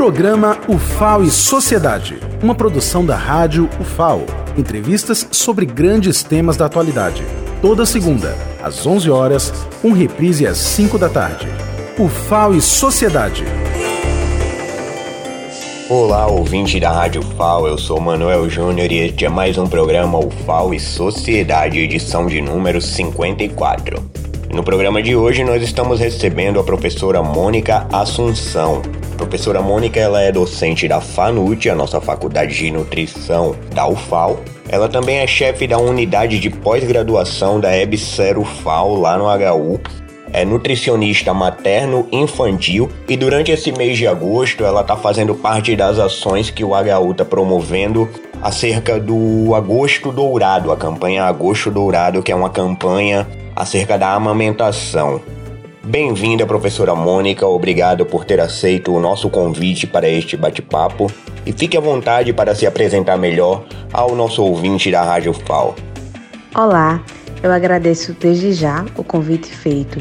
Programa UFAO e Sociedade, uma produção da rádio UFAO. Entrevistas sobre grandes temas da atualidade. Toda segunda, às 11 horas, um reprise às 5 da tarde. UFAO e Sociedade. Olá, ouvinte da Rádio FAO, eu sou Manuel Júnior e este é mais um programa UFAO e Sociedade, edição de número 54. No programa de hoje nós estamos recebendo a professora Mônica Assunção. Professora Mônica ela é docente da FANUT, a nossa faculdade de nutrição da UFAO. Ela também é chefe da unidade de pós-graduação da EBSERO FAO lá no HU é nutricionista materno infantil e durante esse mês de agosto ela está fazendo parte das ações que o HU está promovendo acerca do Agosto Dourado, a campanha Agosto Dourado, que é uma campanha acerca da amamentação. Bem-vinda, professora Mônica, obrigado por ter aceito o nosso convite para este bate-papo e fique à vontade para se apresentar melhor ao nosso ouvinte da Rádio FAO. Olá, eu agradeço desde já o convite feito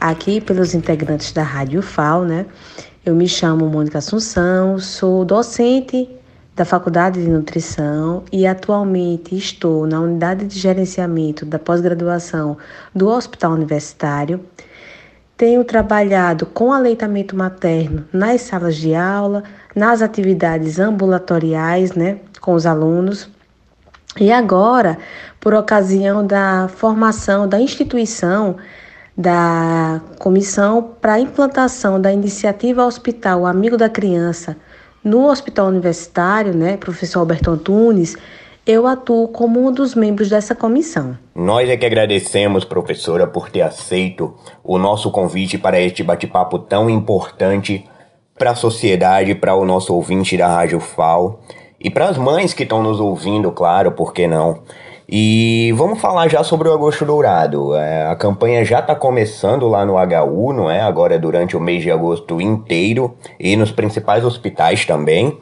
aqui pelos integrantes da Rádio FAO, né? Eu me chamo Mônica Assunção, sou docente da Faculdade de Nutrição e atualmente estou na unidade de gerenciamento da pós-graduação do Hospital Universitário. Tenho trabalhado com aleitamento materno nas salas de aula, nas atividades ambulatoriais, né, com os alunos. E agora, por ocasião da formação da instituição, da Comissão para a Implantação da Iniciativa Hospital Amigo da Criança no Hospital Universitário, né, professor Alberto Antunes, eu atuo como um dos membros dessa comissão. Nós é que agradecemos, professora, por ter aceito o nosso convite para este bate-papo tão importante para a sociedade, para o nosso ouvinte da Rádio FAO e para as mães que estão nos ouvindo, claro, por que não? E vamos falar já sobre o Agosto Dourado. É, a campanha já está começando lá no HU, não é? Agora durante o mês de agosto inteiro e nos principais hospitais também.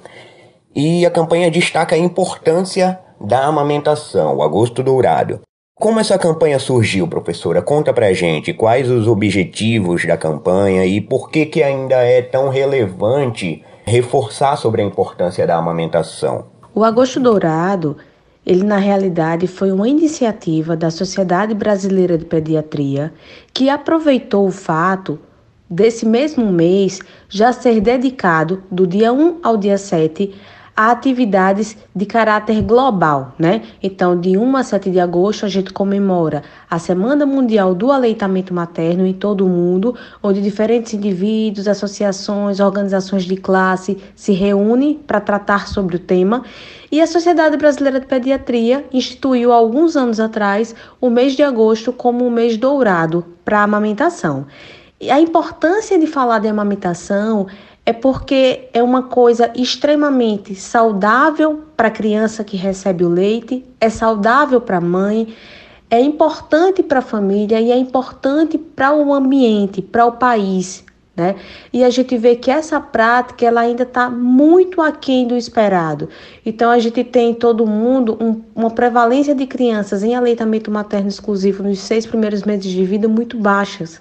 E a campanha destaca a importância da amamentação, o Agosto Dourado. Como essa campanha surgiu, professora? Conta pra gente quais os objetivos da campanha e por que que ainda é tão relevante reforçar sobre a importância da amamentação. O Agosto Dourado ele, na realidade, foi uma iniciativa da Sociedade Brasileira de Pediatria que aproveitou o fato desse mesmo mês já ser dedicado, do dia 1 ao dia 7, a atividades de caráter global, né? Então, de 1 a 7 de agosto, a gente comemora a Semana Mundial do Aleitamento Materno em todo o mundo, onde diferentes indivíduos, associações, organizações de classe se reúnem para tratar sobre o tema. E a Sociedade Brasileira de Pediatria instituiu alguns anos atrás o mês de agosto como um mês dourado para a amamentação. E a importância de falar de amamentação é porque é uma coisa extremamente saudável para a criança que recebe o leite, é saudável para a mãe, é importante para a família e é importante para o ambiente, para o país. Né? E a gente vê que essa prática ela ainda está muito aquém do esperado. Então a gente tem em todo mundo um, uma prevalência de crianças em aleitamento materno exclusivo nos seis primeiros meses de vida muito baixas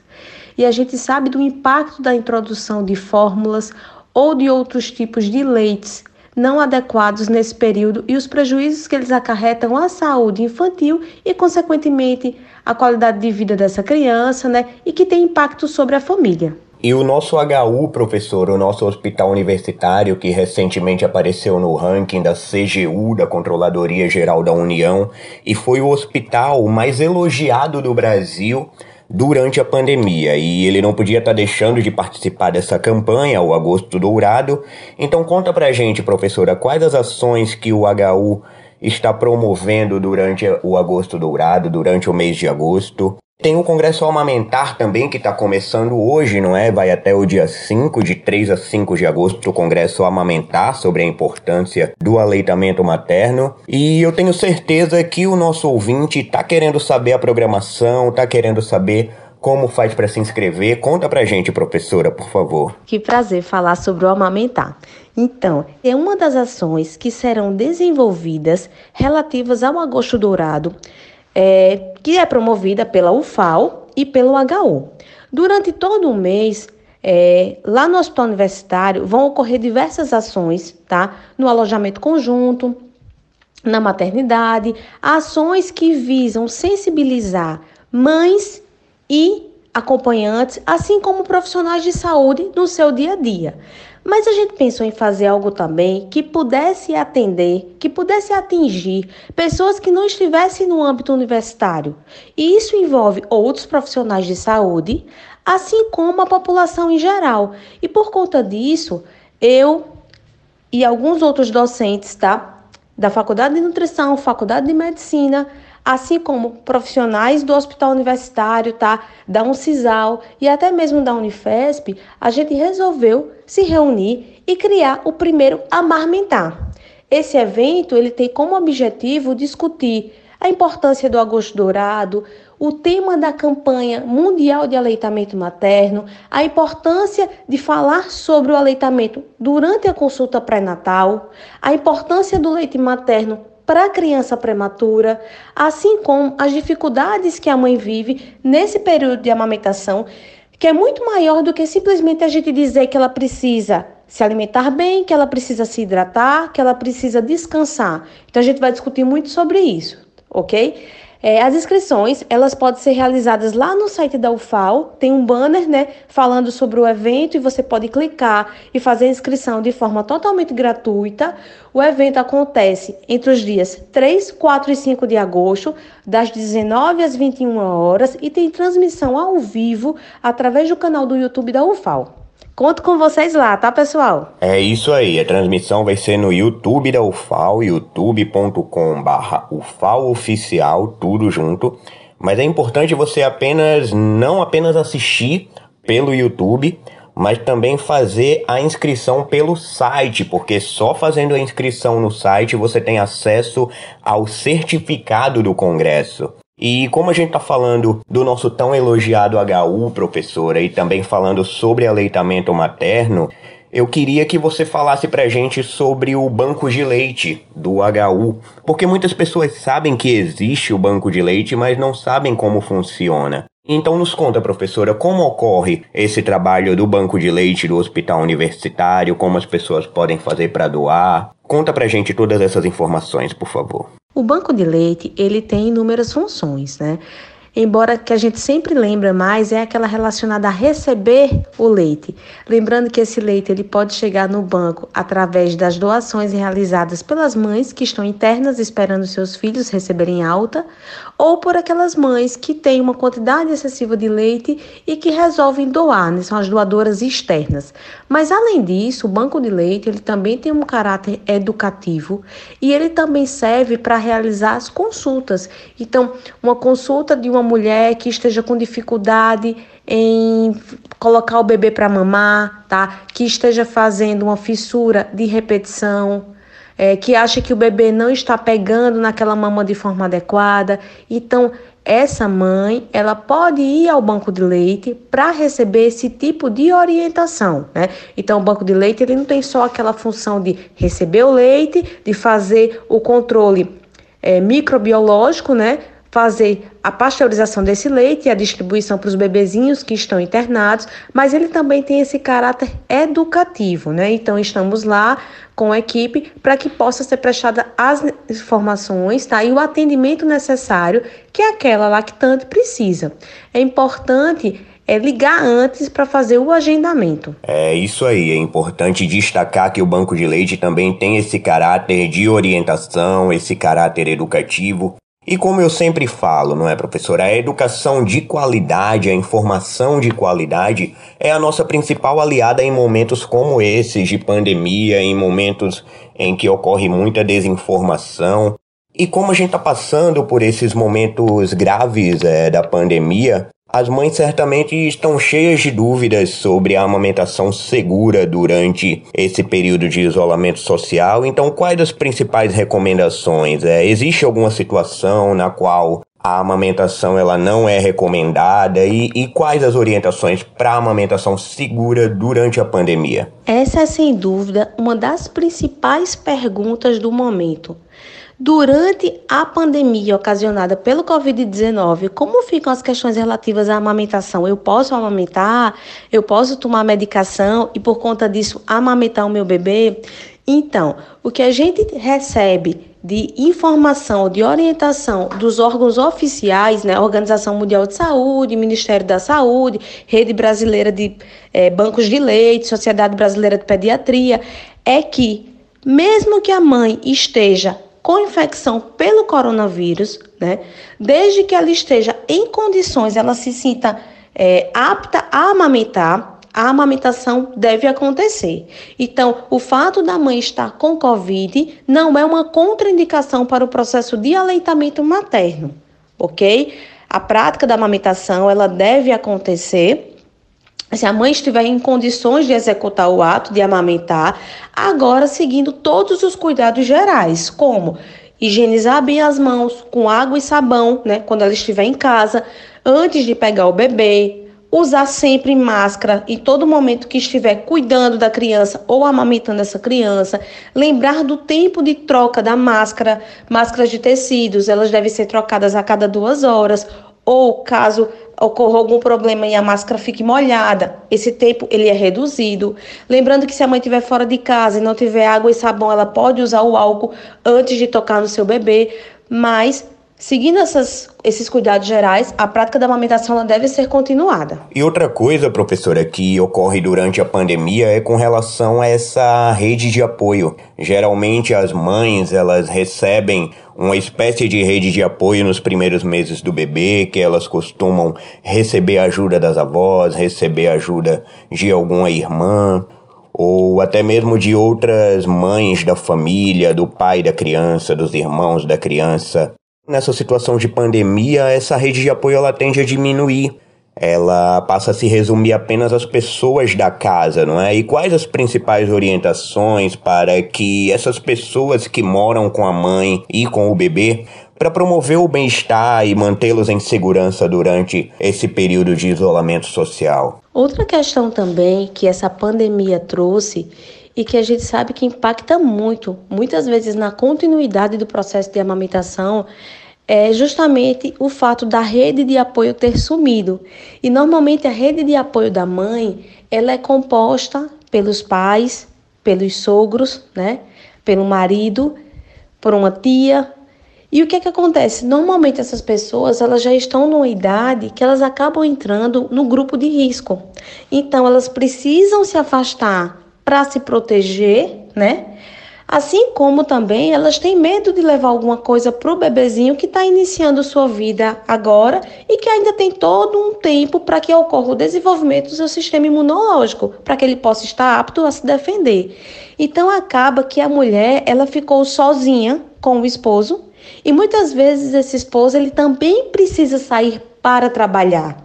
e a gente sabe do impacto da introdução de fórmulas ou de outros tipos de leites não adequados nesse período e os prejuízos que eles acarretam à saúde infantil e, consequentemente, à qualidade de vida dessa criança, né? E que tem impacto sobre a família. E o nosso HU, professor, o nosso hospital universitário, que recentemente apareceu no ranking da CGU, da Controladoria Geral da União, e foi o hospital mais elogiado do Brasil durante a pandemia e ele não podia estar tá deixando de participar dessa campanha, o Agosto Dourado. Então conta pra gente, professora, quais as ações que o HU está promovendo durante o Agosto Dourado, durante o mês de agosto. Tem o Congresso Amamentar também, que está começando hoje, não é? Vai até o dia 5, de 3 a 5 de agosto, o Congresso Amamentar, sobre a importância do aleitamento materno. E eu tenho certeza que o nosso ouvinte está querendo saber a programação, está querendo saber como faz para se inscrever? Conta pra gente, professora, por favor. Que prazer falar sobre o amamentar. Então, é uma das ações que serão desenvolvidas relativas ao agosto dourado é, que é promovida pela UFAO e pelo HU. Durante todo o mês, É, lá no hospital universitário vão ocorrer diversas ações, tá? No alojamento conjunto, na maternidade, ações que visam sensibilizar mães e acompanhantes, assim como profissionais de saúde no seu dia a dia. Mas a gente pensou em fazer algo também que pudesse atender, que pudesse atingir pessoas que não estivessem no âmbito universitário. E isso envolve outros profissionais de saúde, assim como a população em geral. E por conta disso, eu e alguns outros docentes, tá? Da Faculdade de Nutrição, Faculdade de Medicina, assim como profissionais do hospital universitário, tá? Da Uncisal e até mesmo da Unifesp, a gente resolveu se reunir e criar o primeiro Amarmentar. Esse evento ele tem como objetivo discutir a importância do agosto dourado, o tema da campanha mundial de aleitamento materno, a importância de falar sobre o aleitamento durante a consulta pré-natal, a importância do leite materno para a criança prematura, assim como as dificuldades que a mãe vive nesse período de amamentação, que é muito maior do que simplesmente a gente dizer que ela precisa se alimentar bem, que ela precisa se hidratar, que ela precisa descansar. Então a gente vai discutir muito sobre isso, ok? É, as inscrições, elas podem ser realizadas lá no site da UFAL, tem um banner, né, falando sobre o evento e você pode clicar e fazer a inscrição de forma totalmente gratuita. O evento acontece entre os dias 3, 4 e 5 de agosto, das 19 às 21 horas e tem transmissão ao vivo através do canal do YouTube da UFAL. Conto com vocês lá, tá, pessoal? É isso aí. A transmissão vai ser no YouTube da UFAL, youtube.com/barra Oficial, tudo junto. Mas é importante você apenas não apenas assistir pelo YouTube, mas também fazer a inscrição pelo site, porque só fazendo a inscrição no site você tem acesso ao certificado do congresso. E como a gente está falando do nosso tão elogiado HU, professora, e também falando sobre aleitamento materno, eu queria que você falasse pra gente sobre o banco de leite do HU, porque muitas pessoas sabem que existe o banco de leite, mas não sabem como funciona. Então nos conta, professora, como ocorre esse trabalho do banco de leite do hospital universitário, como as pessoas podem fazer para doar? Conta pra gente todas essas informações, por favor. O banco de leite, ele tem inúmeras funções, né? Embora que a gente sempre lembra mais é aquela relacionada a receber o leite. Lembrando que esse leite ele pode chegar no banco através das doações realizadas pelas mães que estão internas esperando seus filhos receberem alta, ou por aquelas mães que têm uma quantidade excessiva de leite e que resolvem doar, né? são as doadoras externas. Mas além disso, o banco de leite ele também tem um caráter educativo e ele também serve para realizar as consultas. Então, uma consulta de uma uma mulher que esteja com dificuldade em colocar o bebê para mamar, tá? Que esteja fazendo uma fissura de repetição, é, que acha que o bebê não está pegando naquela mama de forma adequada. Então, essa mãe, ela pode ir ao banco de leite para receber esse tipo de orientação, né? Então, o banco de leite ele não tem só aquela função de receber o leite, de fazer o controle é, microbiológico, né? Fazer a pasteurização desse leite e a distribuição para os bebezinhos que estão internados, mas ele também tem esse caráter educativo, né? Então estamos lá com a equipe para que possa ser prestada as informações, tá? E o atendimento necessário que aquela lactante precisa. É importante é ligar antes para fazer o agendamento. É isso aí, é importante destacar que o banco de leite também tem esse caráter de orientação, esse caráter educativo e como eu sempre falo, não é, professora? A educação de qualidade, a informação de qualidade é a nossa principal aliada em momentos como esses de pandemia, em momentos em que ocorre muita desinformação. E como a gente está passando por esses momentos graves é, da pandemia, as mães certamente estão cheias de dúvidas sobre a amamentação segura durante esse período de isolamento social. Então, quais as principais recomendações? É, existe alguma situação na qual a amamentação ela não é recomendada e, e quais as orientações para amamentação segura durante a pandemia? Essa é sem dúvida uma das principais perguntas do momento. Durante a pandemia ocasionada pelo Covid-19, como ficam as questões relativas à amamentação? Eu posso amamentar? Eu posso tomar medicação e, por conta disso, amamentar o meu bebê? Então, o que a gente recebe de informação, de orientação dos órgãos oficiais, né, Organização Mundial de Saúde, Ministério da Saúde, Rede Brasileira de é, Bancos de Leite, Sociedade Brasileira de Pediatria, é que mesmo que a mãe esteja com infecção pelo coronavírus, né, desde que ela esteja em condições, ela se sinta é, apta a amamentar, a amamentação deve acontecer. Então, o fato da mãe estar com Covid não é uma contraindicação para o processo de aleitamento materno, ok? A prática da amamentação, ela deve acontecer se a mãe estiver em condições de executar o ato de amamentar, agora seguindo todos os cuidados gerais, como higienizar bem as mãos com água e sabão, né, quando ela estiver em casa, antes de pegar o bebê, usar sempre máscara em todo momento que estiver cuidando da criança ou amamentando essa criança, lembrar do tempo de troca da máscara, máscaras de tecidos, elas devem ser trocadas a cada duas horas, ou caso ocorra algum problema e a máscara fique molhada, esse tempo ele é reduzido. Lembrando que se a mãe estiver fora de casa e não tiver água e sabão, ela pode usar o álcool antes de tocar no seu bebê, mas Seguindo essas, esses cuidados gerais, a prática da amamentação deve ser continuada. E outra coisa, professora, que ocorre durante a pandemia é com relação a essa rede de apoio. Geralmente as mães, elas recebem uma espécie de rede de apoio nos primeiros meses do bebê, que elas costumam receber ajuda das avós, receber ajuda de alguma irmã, ou até mesmo de outras mães da família, do pai da criança, dos irmãos da criança. Nessa situação de pandemia, essa rede de apoio ela tende a diminuir. Ela passa a se resumir apenas às pessoas da casa, não é? E quais as principais orientações para que essas pessoas que moram com a mãe e com o bebê para promover o bem-estar e mantê-los em segurança durante esse período de isolamento social. Outra questão também que essa pandemia trouxe e que a gente sabe que impacta muito, muitas vezes na continuidade do processo de amamentação, é justamente o fato da rede de apoio ter sumido. E normalmente a rede de apoio da mãe, ela é composta pelos pais, pelos sogros, né? Pelo marido, por uma tia. E o que é que acontece? Normalmente essas pessoas, elas já estão numa idade que elas acabam entrando no grupo de risco. Então elas precisam se afastar para se proteger, né? Assim como também elas têm medo de levar alguma coisa para o bebezinho que está iniciando sua vida agora e que ainda tem todo um tempo para que ocorra o desenvolvimento do seu sistema imunológico, para que ele possa estar apto a se defender. Então acaba que a mulher ela ficou sozinha com o esposo e muitas vezes esse esposo ele também precisa sair para trabalhar.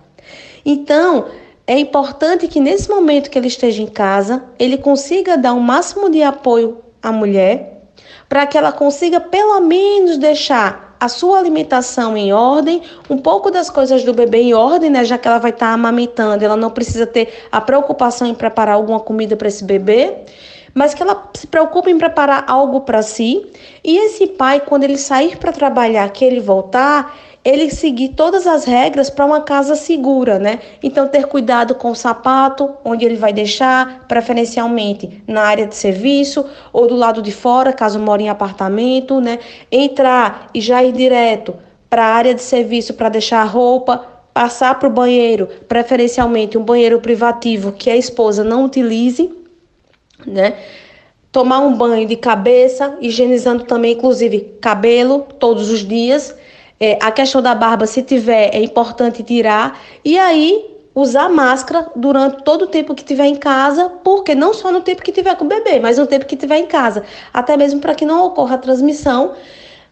Então é importante que nesse momento que ele esteja em casa, ele consiga dar o máximo de apoio à mulher, para que ela consiga pelo menos deixar a sua alimentação em ordem, um pouco das coisas do bebê em ordem, né, já que ela vai estar tá amamentando, ela não precisa ter a preocupação em preparar alguma comida para esse bebê, mas que ela se preocupe em preparar algo para si. E esse pai, quando ele sair para trabalhar, que ele voltar, ele seguir todas as regras para uma casa segura, né? Então ter cuidado com o sapato, onde ele vai deixar, preferencialmente na área de serviço ou do lado de fora, caso mora em apartamento, né? Entrar e já ir direto para a área de serviço para deixar a roupa, passar para o banheiro, preferencialmente um banheiro privativo que a esposa não utilize, né? Tomar um banho de cabeça, higienizando também, inclusive, cabelo todos os dias é, a questão da barba, se tiver, é importante tirar. E aí, usar máscara durante todo o tempo que tiver em casa, porque não só no tempo que tiver com o bebê, mas no tempo que tiver em casa. Até mesmo para que não ocorra transmissão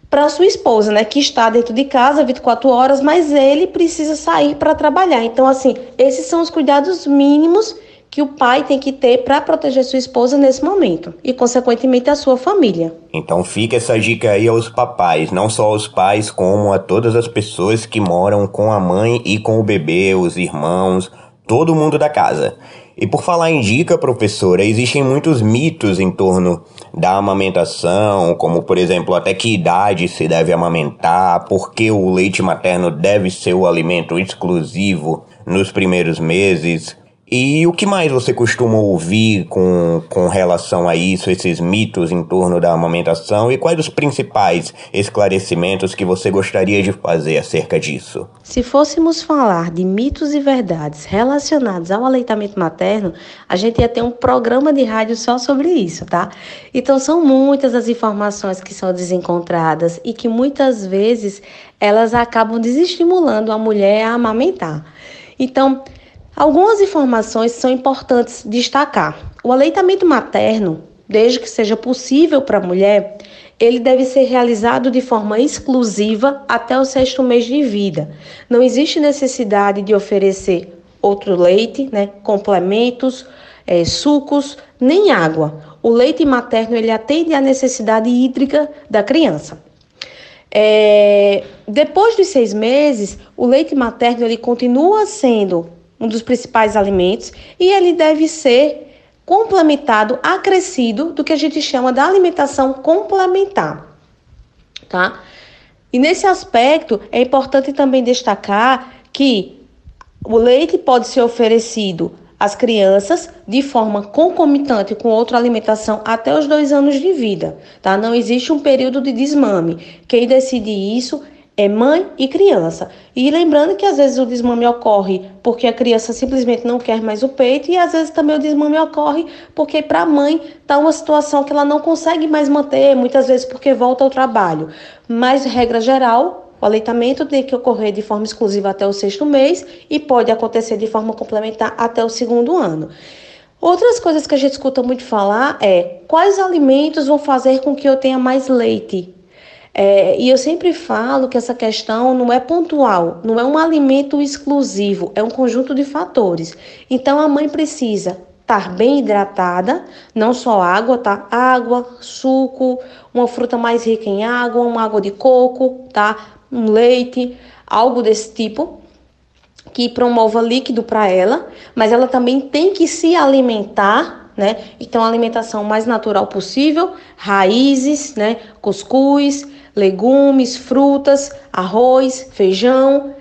para sua esposa, né, que está dentro de casa 24 horas, mas ele precisa sair para trabalhar. Então, assim, esses são os cuidados mínimos que o pai tem que ter para proteger sua esposa nesse momento e, consequentemente, a sua família. Então fica essa dica aí aos papais, não só aos pais, como a todas as pessoas que moram com a mãe e com o bebê, os irmãos, todo mundo da casa. E por falar em dica, professora, existem muitos mitos em torno da amamentação, como por exemplo, até que idade se deve amamentar, por que o leite materno deve ser o alimento exclusivo nos primeiros meses, e o que mais você costuma ouvir com, com relação a isso, esses mitos em torno da amamentação e quais os principais esclarecimentos que você gostaria de fazer acerca disso? Se fôssemos falar de mitos e verdades relacionados ao aleitamento materno, a gente ia ter um programa de rádio só sobre isso, tá? Então são muitas as informações que são desencontradas e que muitas vezes elas acabam desestimulando a mulher a amamentar. Então, Algumas informações são importantes destacar. O aleitamento materno, desde que seja possível para a mulher, ele deve ser realizado de forma exclusiva até o sexto mês de vida. Não existe necessidade de oferecer outro leite, né, complementos, é, sucos, nem água. O leite materno ele atende à necessidade hídrica da criança. É, depois dos seis meses, o leite materno ele continua sendo um dos principais alimentos, e ele deve ser complementado, acrescido do que a gente chama da alimentação complementar, tá? E nesse aspecto é importante também destacar que o leite pode ser oferecido às crianças de forma concomitante com outra alimentação até os dois anos de vida, tá? Não existe um período de desmame. Quem decide isso é mãe e criança. E lembrando que às vezes o desmame ocorre porque a criança simplesmente não quer mais o peito e às vezes também o desmame ocorre porque para a mãe está uma situação que ela não consegue mais manter, muitas vezes porque volta ao trabalho. Mas regra geral, o aleitamento tem que ocorrer de forma exclusiva até o sexto mês e pode acontecer de forma complementar até o segundo ano. Outras coisas que a gente escuta muito falar é quais alimentos vão fazer com que eu tenha mais leite é, e eu sempre falo que essa questão não é pontual, não é um alimento exclusivo, é um conjunto de fatores. Então a mãe precisa estar bem hidratada, não só água, tá? Água, suco, uma fruta mais rica em água, uma água de coco, tá? Um leite, algo desse tipo que promova líquido para ela, mas ela também tem que se alimentar, né? Então, alimentação mais natural possível, raízes, né? Cuscuz, legumes, frutas, arroz, feijão.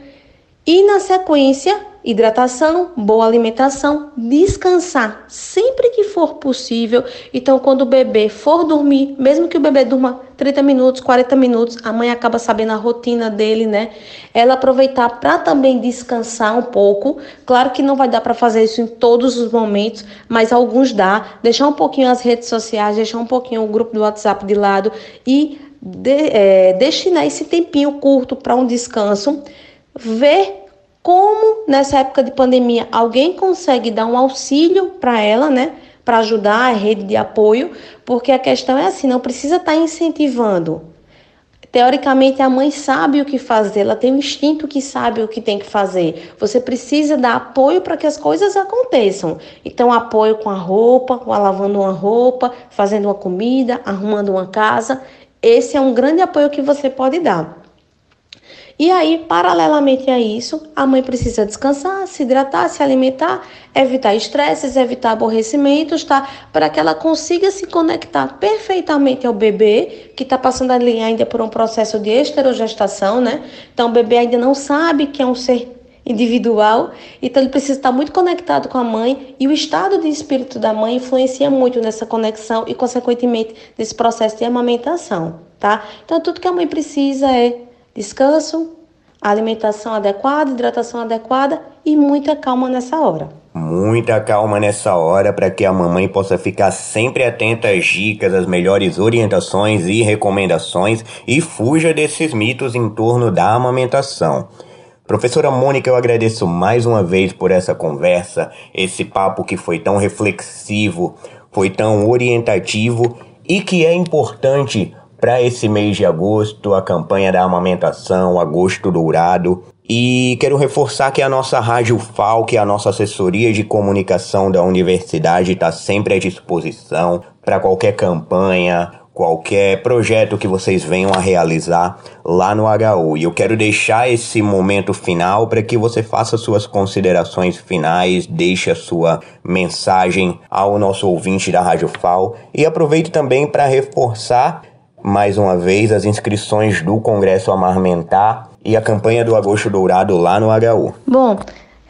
E na sequência, hidratação, boa alimentação, descansar sempre que for possível. Então, quando o bebê for dormir, mesmo que o bebê durma 30 minutos, 40 minutos, a mãe acaba sabendo a rotina dele, né? Ela aproveitar para também descansar um pouco. Claro que não vai dar para fazer isso em todos os momentos, mas alguns dá. Deixar um pouquinho as redes sociais, deixar um pouquinho o grupo do WhatsApp de lado e de, é, destinar esse tempinho curto para um descanso, ver como nessa época de pandemia alguém consegue dar um auxílio para ela, né? Para ajudar a rede de apoio, porque a questão é assim, não precisa estar tá incentivando. Teoricamente, a mãe sabe o que fazer, ela tem um instinto que sabe o que tem que fazer. Você precisa dar apoio para que as coisas aconteçam. Então, apoio com a roupa, com a lavando uma roupa, fazendo uma comida, arrumando uma casa. Esse é um grande apoio que você pode dar. E aí, paralelamente a isso, a mãe precisa descansar, se hidratar, se alimentar, evitar estresses, evitar aborrecimentos, tá? Para que ela consiga se conectar perfeitamente ao bebê, que está passando ali ainda por um processo de esterogestação, né? Então, o bebê ainda não sabe que é um ser individual, então ele precisa estar muito conectado com a mãe e o estado de espírito da mãe influencia muito nessa conexão e, consequentemente, nesse processo de amamentação, tá? Então, tudo que a mãe precisa é descanso, alimentação adequada, hidratação adequada e muita calma nessa hora. Muita calma nessa hora para que a mamãe possa ficar sempre atenta às dicas, às melhores orientações e recomendações e fuja desses mitos em torno da amamentação. Professora Mônica, eu agradeço mais uma vez por essa conversa, esse papo que foi tão reflexivo, foi tão orientativo e que é importante para esse mês de agosto, a campanha da amamentação, Agosto Dourado. E quero reforçar que a nossa Rádio FAL, que é a nossa assessoria de comunicação da universidade, está sempre à disposição para qualquer campanha, qualquer projeto que vocês venham a realizar lá no HU. E eu quero deixar esse momento final para que você faça suas considerações finais, deixe a sua mensagem ao nosso ouvinte da Rádio FAO e aproveite também para reforçar mais uma vez as inscrições do Congresso Amarmentar e a campanha do Agosto Dourado lá no HU. Bom,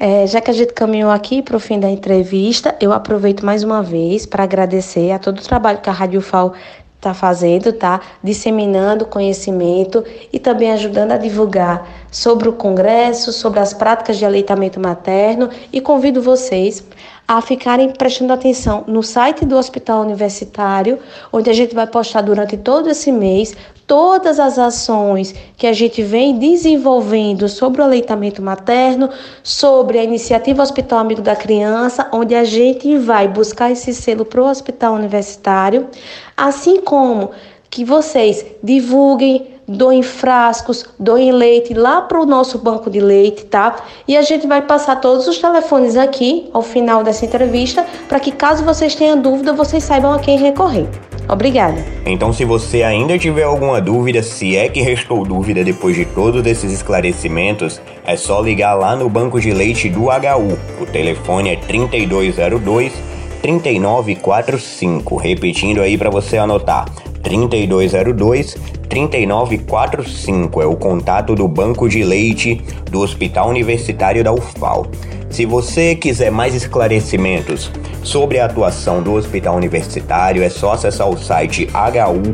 é, já que a gente caminhou aqui para o fim da entrevista, eu aproveito mais uma vez para agradecer a todo o trabalho que a Rádio FAO está fazendo, tá? Disseminando conhecimento e também ajudando a divulgar sobre o Congresso, sobre as práticas de aleitamento materno e convido vocês a ficarem prestando atenção no site do Hospital Universitário, onde a gente vai postar durante todo esse mês todas as ações que a gente vem desenvolvendo sobre o aleitamento materno, sobre a iniciativa Hospital Amigo da Criança, onde a gente vai buscar esse selo para o Hospital Universitário, assim como que vocês divulguem doem frascos, doem leite lá para o nosso banco de leite, tá? E a gente vai passar todos os telefones aqui ao final dessa entrevista para que caso vocês tenham dúvida, vocês saibam a quem recorrer. Obrigada. Então, se você ainda tiver alguma dúvida, se é que restou dúvida depois de todos esses esclarecimentos, é só ligar lá no banco de leite do HU. O telefone é 3202 3945. Repetindo aí para você anotar: 3202 3945 é o contato do banco de leite do Hospital Universitário da UFAL. Se você quiser mais esclarecimentos sobre a atuação do Hospital Universitário, é só acessar o site hu.ufal.br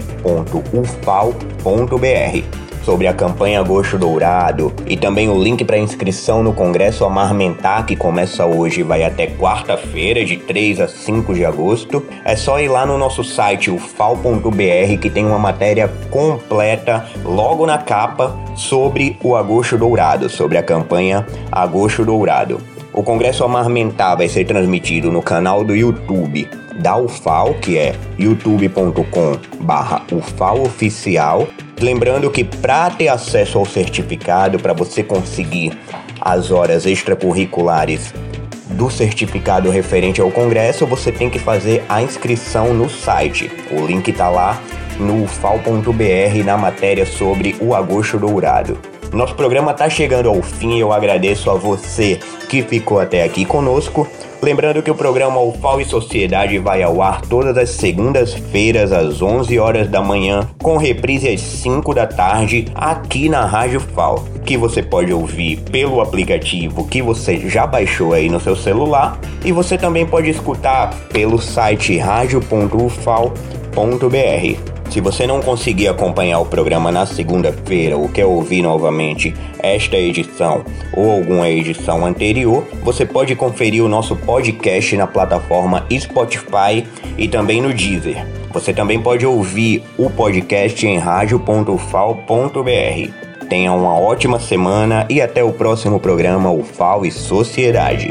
sobre a campanha Agosto Dourado e também o link para inscrição no Congresso Amarmentar, que começa hoje e vai até quarta-feira, de 3 a 5 de agosto, é só ir lá no nosso site, ufal.br, que tem uma matéria completa logo na capa sobre o Agosto Dourado, sobre a campanha Agosto Dourado. O Congresso Amarmentar vai ser transmitido no canal do YouTube da UFAL, que é youtube.com barra Lembrando que para ter acesso ao certificado, para você conseguir as horas extracurriculares do certificado referente ao congresso, você tem que fazer a inscrição no site. O link está lá no fal.br na matéria sobre o agosto dourado. Nosso programa está chegando ao fim eu agradeço a você que ficou até aqui conosco. Lembrando que o programa UFAO e Sociedade vai ao ar todas as segundas-feiras às 11 horas da manhã, com reprise às 5 da tarde aqui na Rádio FAO, que você pode ouvir pelo aplicativo que você já baixou aí no seu celular e você também pode escutar pelo site radio.ufal.br. Se você não conseguir acompanhar o programa na segunda-feira ou quer ouvir novamente esta edição ou alguma edição anterior, você pode conferir o nosso podcast na plataforma Spotify e também no Deezer. Você também pode ouvir o podcast em radio.fal.br. Tenha uma ótima semana e até o próximo programa UFAO e Sociedade.